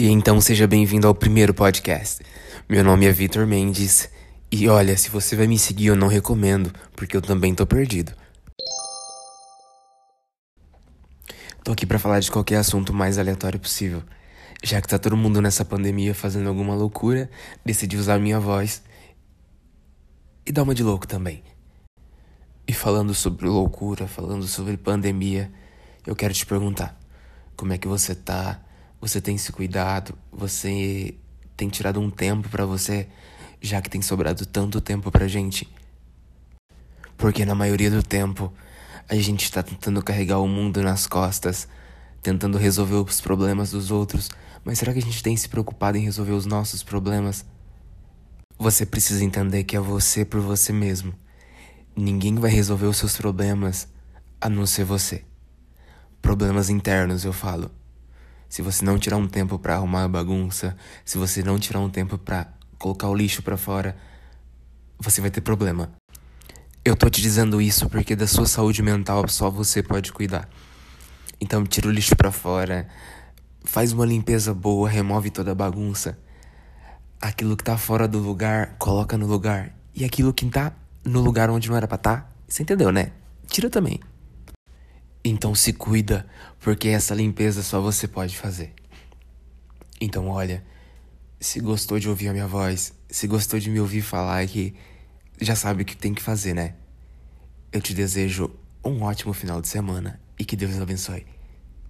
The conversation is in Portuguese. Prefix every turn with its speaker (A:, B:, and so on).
A: E então seja bem-vindo ao primeiro podcast. Meu nome é Vitor Mendes e olha, se você vai me seguir eu não recomendo, porque eu também tô perdido. Tô aqui para falar de qualquer assunto mais aleatório possível. Já que tá todo mundo nessa pandemia fazendo alguma loucura, decidi usar minha voz e dar uma de louco também. E falando sobre loucura, falando sobre pandemia, eu quero te perguntar: como é que você tá? Você tem se cuidado? Você tem tirado um tempo para você, já que tem sobrado tanto tempo pra gente? Porque na maioria do tempo, a gente está tentando carregar o mundo nas costas, tentando resolver os problemas dos outros, mas será que a gente tem se preocupado em resolver os nossos problemas? Você precisa entender que é você por você mesmo. Ninguém vai resolver os seus problemas a não ser você. Problemas internos, eu falo. Se você não tirar um tempo para arrumar a bagunça, se você não tirar um tempo para colocar o lixo para fora, você vai ter problema. Eu tô te dizendo isso porque da sua saúde mental só você pode cuidar. Então tira o lixo para fora, faz uma limpeza boa, remove toda a bagunça. Aquilo que tá fora do lugar, coloca no lugar. E aquilo que tá no lugar onde não era pra estar, tá, você entendeu, né? Tira também. Então se cuida, porque essa limpeza só você pode fazer. Então olha, se gostou de ouvir a minha voz, se gostou de me ouvir falar aqui, já sabe o que tem que fazer, né? Eu te desejo um ótimo final de semana e que Deus abençoe.